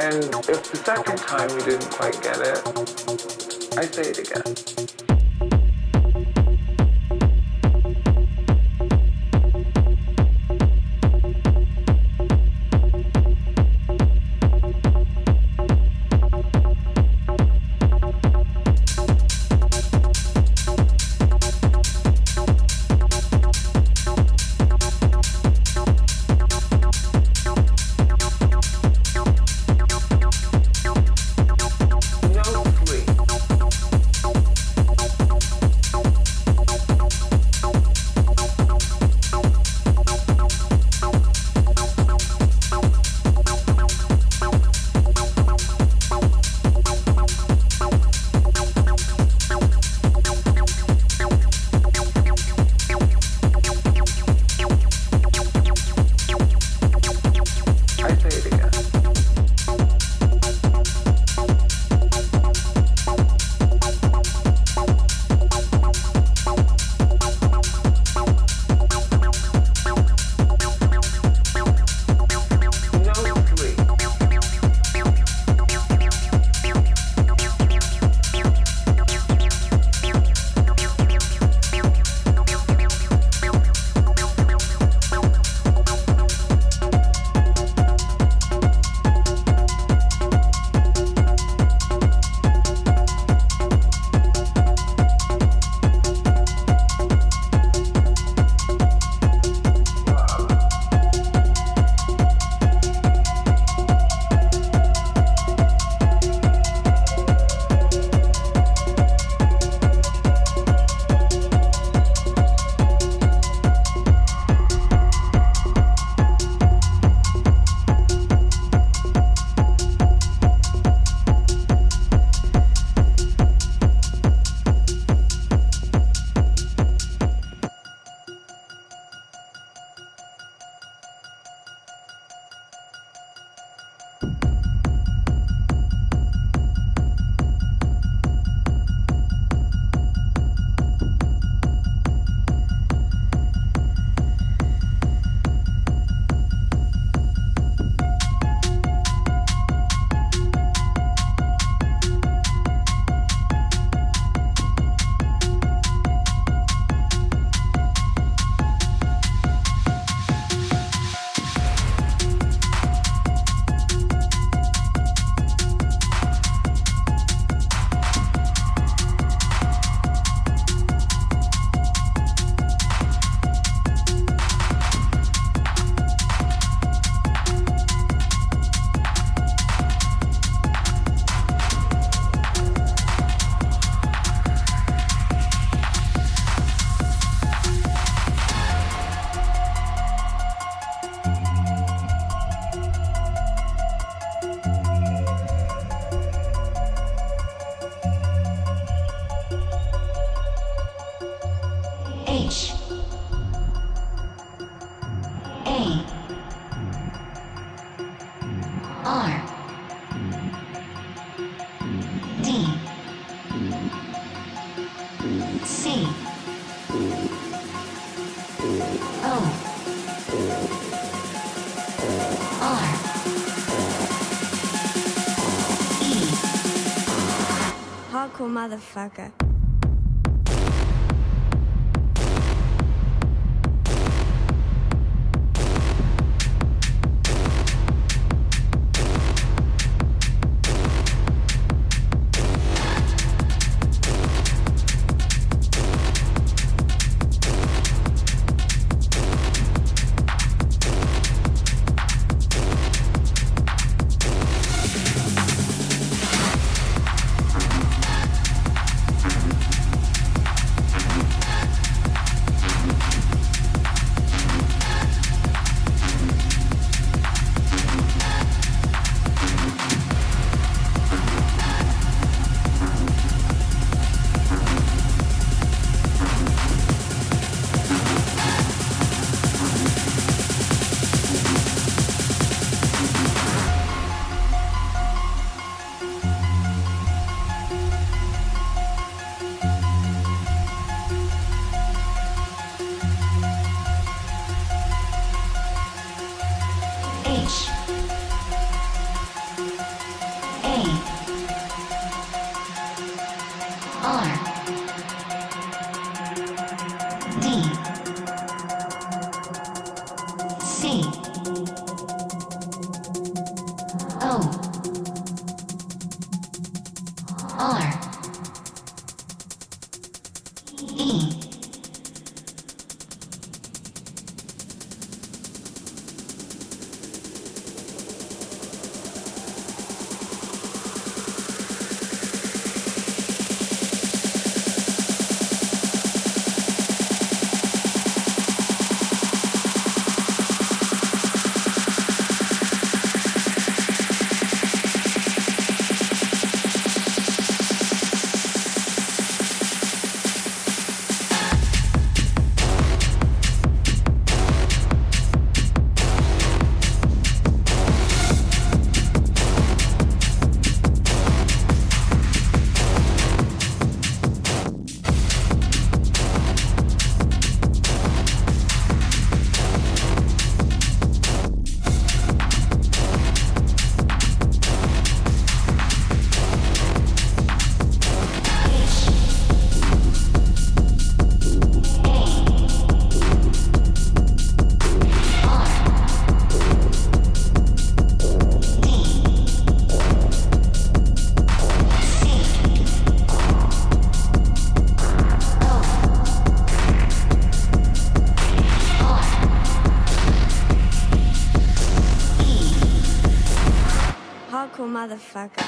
And if the second time you didn't quite get it, I say it again. H motherfucker. Motherfucker.